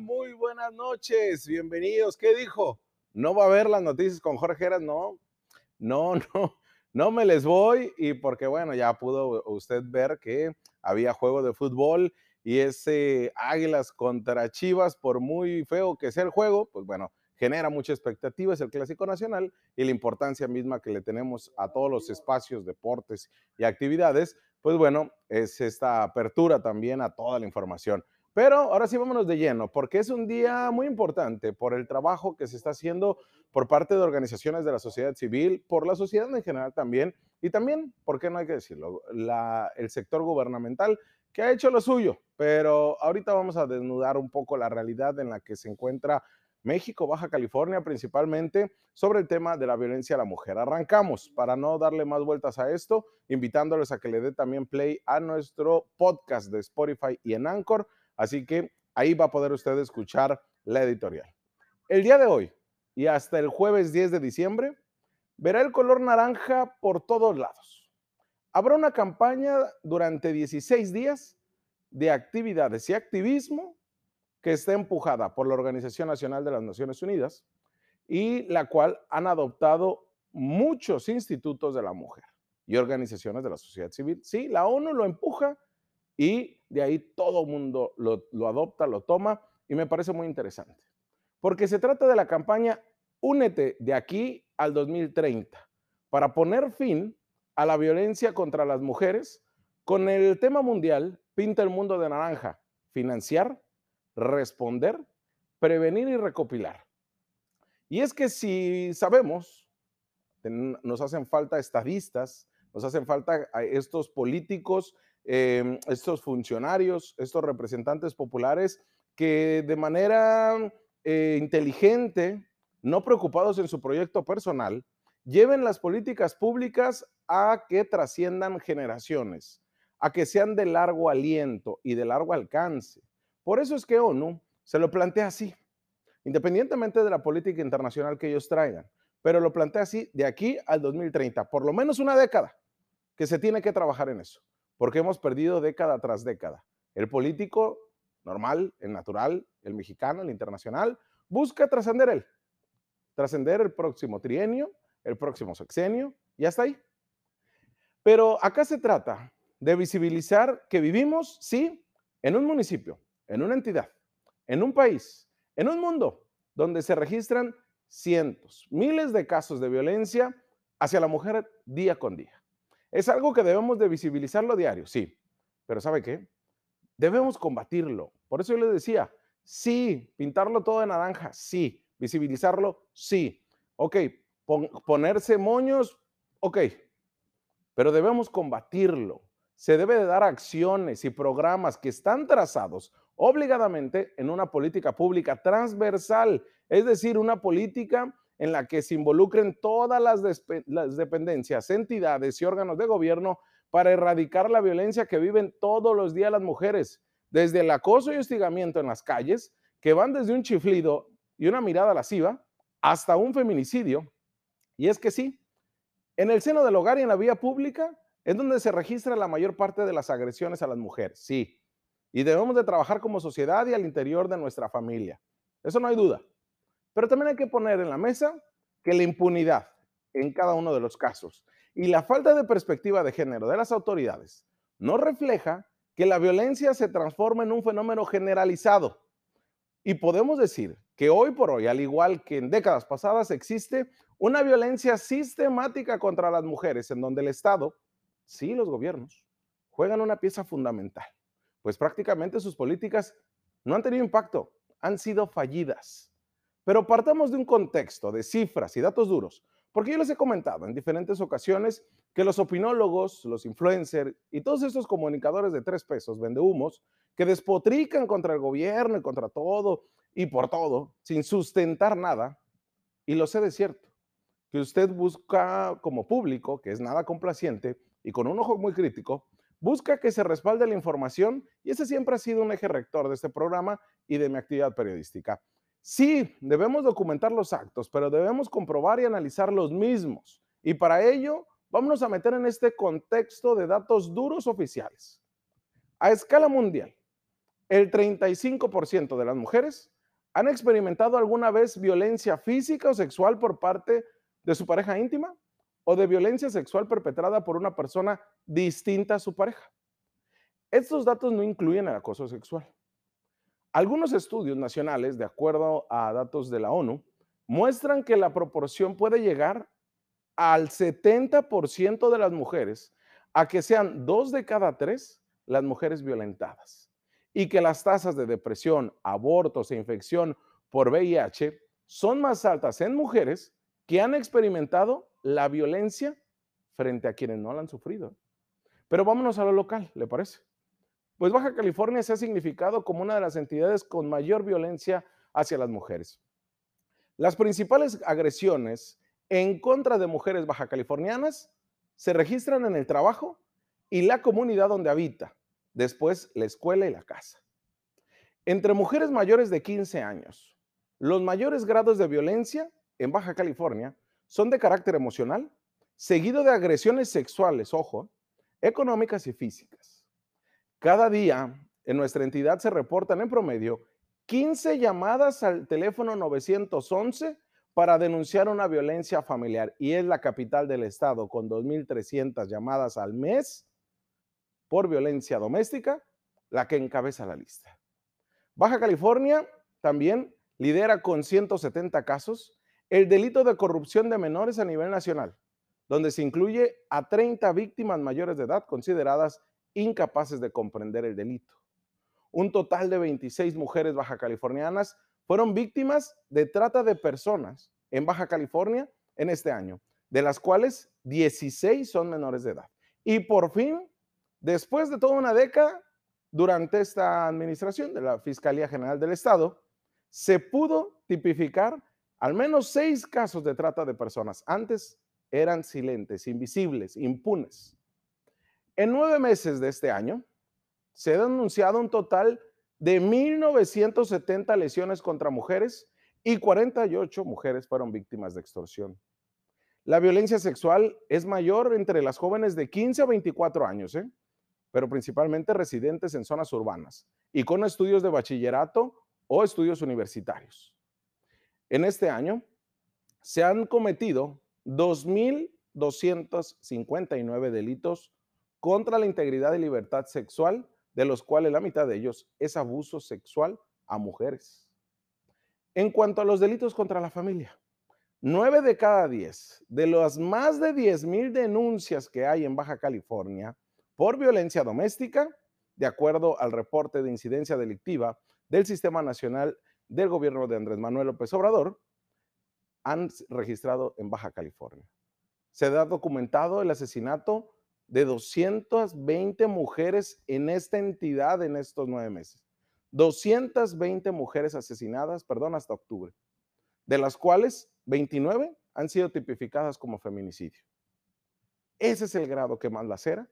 Muy buenas noches, bienvenidos. ¿Qué dijo? ¿No va a ver las noticias con Jorge Heras? No, no, no, no me les voy y porque bueno, ya pudo usted ver que había juego de fútbol y ese Águilas contra Chivas, por muy feo que sea el juego, pues bueno, genera mucha expectativa, es el Clásico Nacional y la importancia misma que le tenemos a todos los espacios, deportes y actividades, pues bueno, es esta apertura también a toda la información. Pero ahora sí vámonos de lleno, porque es un día muy importante por el trabajo que se está haciendo por parte de organizaciones de la sociedad civil, por la sociedad en general también, y también, ¿por qué no hay que decirlo? el sector gubernamental que ha hecho lo suyo, pero ahorita vamos a desnudar un poco la realidad en la que se encuentra México, Baja California principalmente, sobre el tema de la violencia a la mujer. Arrancamos para no darle más vueltas a esto, invitándoles a que le dé también play a nuestro podcast de Spotify y en Anchor Así que ahí va a poder usted escuchar la editorial. El día de hoy y hasta el jueves 10 de diciembre verá el color naranja por todos lados. Habrá una campaña durante 16 días de actividades y activismo que está empujada por la Organización Nacional de las Naciones Unidas y la cual han adoptado muchos institutos de la mujer y organizaciones de la sociedad civil. Sí, la ONU lo empuja y de ahí todo el mundo lo, adopta, lo toma y me parece muy interesante. Porque se trata de la campaña Únete de aquí al 2030 para poner fin a la violencia contra las mujeres con el tema mundial Pinta el mundo de naranja, financiar, responder, prevenir y recopilar. Y es que si sabemos, nos hacen falta estadistas, nos hacen falta estos políticos Em, estos funcionarios, estos representantes populares que de manera eh, inteligente, no preocupados en su proyecto personal, lleven las políticas públicas a que trasciendan generaciones, a que sean de largo aliento y de largo alcance. Por eso es que ONU se lo plantea así, independientemente de la política internacional que ellos traigan, pero lo plantea así de aquí al 2030, por lo menos una década que se tiene que trabajar en eso porque hemos perdido década tras década. El político normal, el natural, el mexicano, el internacional, busca trascender él, trascender el próximo trienio, el próximo sexenio, y hasta ahí. Pero acá se trata de visibilizar que vivimos, sí, en un municipio, en una entidad, en un país, en un mundo donde se registran cientos, miles de casos de violencia hacia la mujer día con día. Es algo que debemos de visibilizarlo diario, sí, pero ¿sabe qué? Debemos combatirlo. Por eso yo les decía, sí, pintarlo todo de naranja, sí, visibilizarlo, sí. Ok, ponerse moños, ok, pero debemos combatirlo. Se debe de dar acciones y programas que están trazados obligadamente en una política pública transversal, es decir, una política en la que se involucren todas las, dependencias, entidades y órganos de gobierno para erradicar la violencia que viven todos los días las mujeres, desde el acoso y hostigamiento en las calles, que van desde un chiflido y una mirada lasciva hasta un feminicidio. Y es que sí, en el seno del hogar y en la vía pública es donde se registra la mayor parte de las agresiones a las mujeres, sí. Y debemos de trabajar como sociedad y al interior de nuestra familia. Eso no hay duda. Pero también hay que poner en la mesa que la impunidad en cada uno de los casos y la falta de perspectiva de género de las autoridades no refleja que la violencia se transforma en un fenómeno generalizado. Y podemos decir que hoy por hoy, al igual que en décadas pasadas, existe una violencia sistemática contra las mujeres en donde el Estado, sí los gobiernos, juegan una pieza fundamental, pues prácticamente sus políticas no han tenido impacto, han sido fallidas. Pero partamos de un contexto de cifras y datos duros, porque yo les he comentado en diferentes ocasiones que los opinólogos, los influencers y todos estos comunicadores de tres pesos, vendehumos, que despotrican contra el gobierno y contra todo y por todo, sin sustentar nada, y lo sé de cierto, que usted busca como público, que es nada complaciente y con un ojo muy crítico, busca que se respalde la información y ese siempre ha sido un eje rector de este programa y de mi actividad periodística. Sí, debemos documentar los actos, pero debemos comprobar y analizar los mismos. Y para ello, vámonos a meter en este contexto de datos duros oficiales. A escala mundial, el 35% de las mujeres han experimentado alguna vez violencia física o sexual por parte de su pareja íntima o de violencia sexual perpetrada por una persona distinta a su pareja. Estos datos no incluyen el acoso sexual. Algunos estudios nacionales, de acuerdo a datos de la ONU, muestran que la proporción puede llegar al 70% de las mujeres a que sean dos de cada tres las mujeres violentadas y que las tasas de depresión, abortos e infección por VIH son más altas en mujeres que han experimentado la violencia frente a quienes no la han sufrido. Pero vámonos a lo local, ¿le parece? Pues Baja California se ha significado como una de las entidades con mayor violencia hacia las mujeres. Las principales agresiones en contra de mujeres baja californianas se registran en el trabajo y la comunidad donde habita, después la escuela y la casa. Entre mujeres mayores de 15 años, los mayores grados de violencia en Baja California son de carácter emocional, seguido de agresiones sexuales, ojo, económicas y físicas. Cada día en nuestra entidad se reportan en promedio 15 llamadas al teléfono 911 para denunciar una violencia familiar y es la capital del estado con 2.300 llamadas al mes por violencia doméstica, la que encabeza la lista. Baja California también lidera con 170 casos el delito de corrupción de menores a nivel nacional, donde se incluye a 30 víctimas mayores de edad consideradas incapaces de comprender el delito. Un total de 26 mujeres baja californianas fueron víctimas de trata de personas en Baja California en este año, de las cuales 16 son menores de edad. Y por fin, después de toda una década, durante esta administración de la Fiscalía General del Estado, se pudo tipificar al menos seis casos de trata de personas. Antes eran silentes, invisibles, impunes. En nueve meses de este año, se ha denunciado un total de 1.970 lesiones contra mujeres y 48 mujeres fueron víctimas de extorsión. La violencia sexual es mayor entre las jóvenes de 15 a 24 años, ¿eh? pero principalmente residentes en zonas urbanas y con estudios de bachillerato o estudios universitarios. En este año se han cometido 2.259 delitos contra la integridad y libertad sexual de los cuales la mitad de ellos es abuso sexual a mujeres. En cuanto a los delitos contra la familia, nueve de cada diez de las más de 10 mil denuncias que hay en Baja California por violencia doméstica, de acuerdo al reporte de incidencia delictiva del Sistema Nacional del Gobierno de Andrés Manuel López Obrador, han registrado en Baja California. Se ha documentado el asesinato de 220 mujeres en esta entidad en estos nueve meses. 220 mujeres asesinadas, perdón, hasta octubre, de las cuales 29 han sido tipificadas como feminicidio. Ese es el grado que más lacera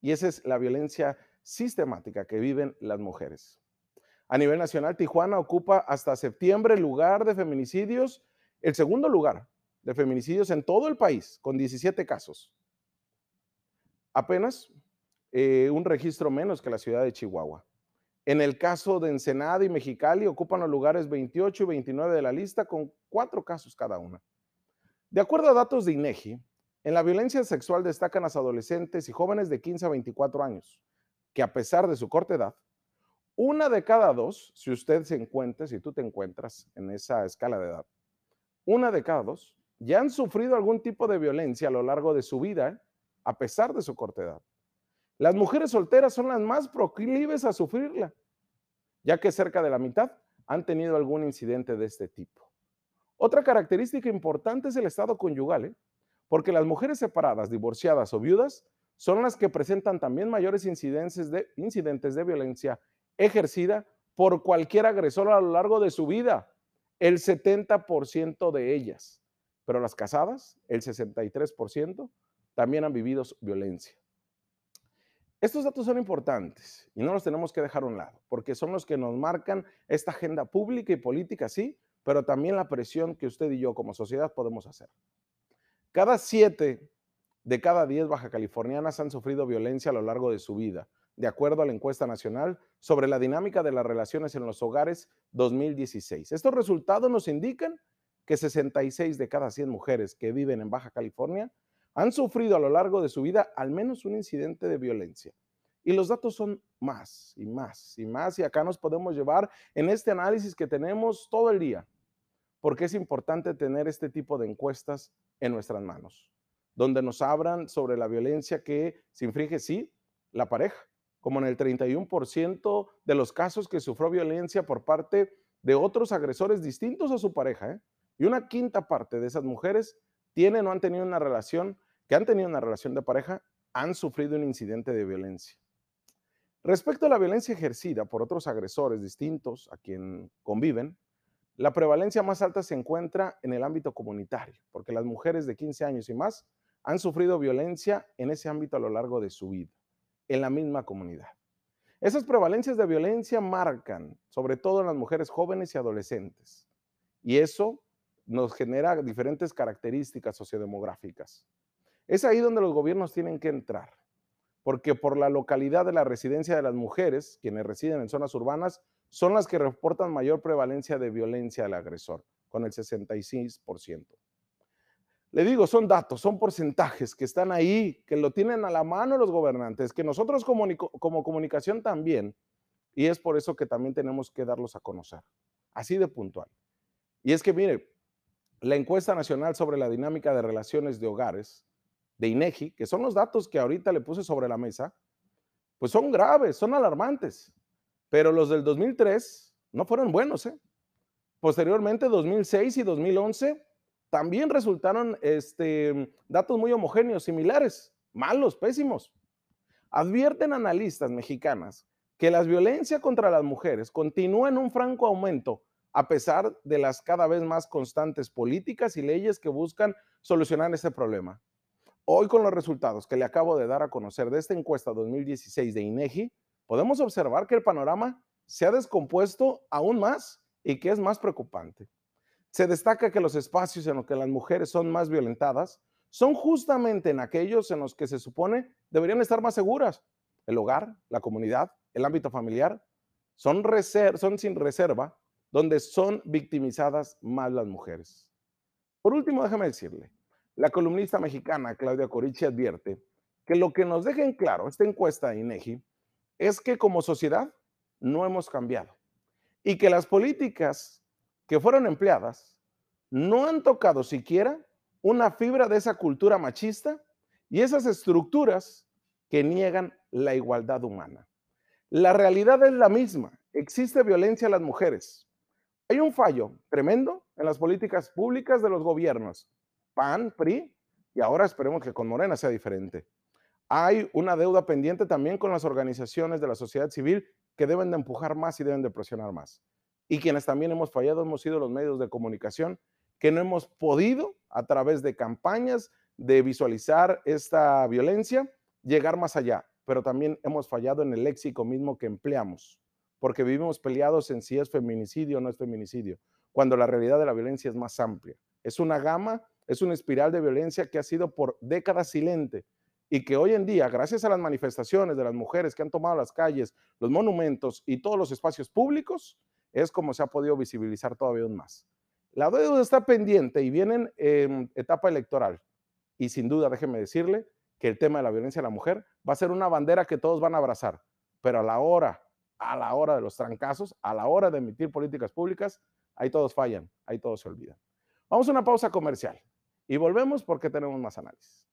y esa es la violencia sistemática que viven las mujeres. A nivel nacional, Tijuana ocupa hasta septiembre el lugar de feminicidios, el segundo lugar de feminicidios en todo el país, con 17 casos apenas eh, un registro menos que la ciudad de Chihuahua. En el caso de Ensenada y Mexicali ocupan los lugares 28 y 29 de la lista con cuatro casos cada una. De acuerdo a datos de INEGI, en la violencia sexual destacan las adolescentes y jóvenes de 15 a 24 años, que a pesar de su corta edad, una de cada dos, si usted se encuentra, si tú te encuentras en esa escala de edad, una de cada dos ya han sufrido algún tipo de violencia a lo largo de su vida a pesar de su corta edad. Las mujeres solteras son las más proclives a sufrirla, ya que cerca de la mitad han tenido algún incidente de este tipo. Otra característica importante es el estado conyugal, ¿eh? porque las mujeres separadas, divorciadas o viudas son las que presentan también mayores incidentes de, incidentes de violencia ejercida por cualquier agresor a lo largo de su vida, el 70% de ellas. Pero las casadas, el 63%, también han vivido violencia. Estos datos son importantes y no los tenemos que dejar a un lado, porque son los que nos marcan esta agenda pública y política, sí, pero también la presión que usted y yo como sociedad podemos hacer. Cada siete de cada diez baja californianas han sufrido violencia a lo largo de su vida, de acuerdo a la encuesta nacional sobre la dinámica de las relaciones en los hogares 2016. Estos resultados nos indican que 66 de cada 100 mujeres que viven en Baja California han sufrido a lo largo de su vida al menos un incidente de violencia. Y los datos son más y más y más. Y acá nos podemos llevar en este análisis que tenemos todo el día, porque es importante tener este tipo de encuestas en nuestras manos, donde nos hablan sobre la violencia que se infringe, sí, la pareja, como en el 31% de los casos que sufrió violencia por parte de otros agresores distintos a su pareja. ¿eh? Y una quinta parte de esas mujeres tienen o han tenido una relación que han tenido una relación de pareja han sufrido un incidente de violencia. Respecto a la violencia ejercida por otros agresores distintos a quien conviven, la prevalencia más alta se encuentra en el ámbito comunitario, porque las mujeres de 15 años y más han sufrido violencia en ese ámbito a lo largo de su vida, en la misma comunidad. Esas prevalencias de violencia marcan, sobre todo en las mujeres jóvenes y adolescentes, y eso nos genera diferentes características sociodemográficas. Es ahí donde los gobiernos tienen que entrar, porque por la localidad de la residencia de las mujeres, quienes residen en zonas urbanas, son las que reportan mayor prevalencia de violencia al agresor, con el 66%. Le digo, son datos, son porcentajes que están ahí, que lo tienen a la mano los gobernantes, que nosotros como, comunicación también, y es por eso que también tenemos que darlos a conocer, así de puntual. Y es que, mire, la encuesta nacional sobre la dinámica de relaciones de hogares de INEGI, que son los datos que ahorita le puse sobre la mesa, pues son graves, son alarmantes. Pero los del 2003 no fueron buenos. ¿eh? Posteriormente, 2006 y 2011 también resultaron este, datos muy homogéneos, similares, malos, pésimos. Advierten analistas mexicanas que la violencia contra las mujeres continúa en un franco aumento a pesar de las cada vez más constantes políticas y leyes que buscan solucionar este problema. Hoy con los resultados que le acabo de dar a conocer de esta encuesta 2016 de INEGI, podemos observar que el panorama se ha descompuesto aún más y que es más preocupante. Se destaca que los espacios en los que las mujeres son más violentadas son justamente en aquellos en los que se supone deberían estar más seguras. El hogar, la comunidad, el ámbito familiar, son, sin reserva donde son victimizadas más las mujeres. Por último, déjame decirle, la columnista mexicana Claudia Corichi advierte que lo que nos deja en claro esta encuesta de INEGI es que como sociedad no hemos cambiado y que las políticas que fueron empleadas no han tocado siquiera una fibra de esa cultura machista y esas estructuras que niegan la igualdad humana. La realidad es la misma. Existe violencia a las mujeres. Hay un fallo tremendo en las políticas públicas de los gobiernos PAN, PRI, y ahora esperemos que con Morena sea diferente. Hay una deuda pendiente también con las organizaciones de la sociedad civil que deben de empujar más y deben de presionar más. Y quienes también hemos fallado hemos sido los medios de comunicación que no hemos podido, a través de campañas de visualizar esta violencia, llegar más allá. Pero también hemos fallado en el léxico mismo que empleamos, porque vivimos peleados en si es feminicidio o no es feminicidio, cuando la realidad de la violencia es más amplia. Es una gama es una espiral de violencia que ha sido por décadas silente y que hoy en día, gracias a las manifestaciones de las mujeres que han tomado las calles, los monumentos y todos los espacios públicos, es como se ha podido visibilizar todavía aún más. La deuda está pendiente y viene en etapa electoral. Y sin duda, déjeme decirle que el tema de la violencia a la mujer va a ser una bandera que todos van a abrazar, pero a la hora, a la hora de los trancazos, a la hora de emitir políticas públicas, ahí todos fallan, ahí todos se olvidan. Vamos a una pausa comercial. Y volvemos porque tenemos más análisis.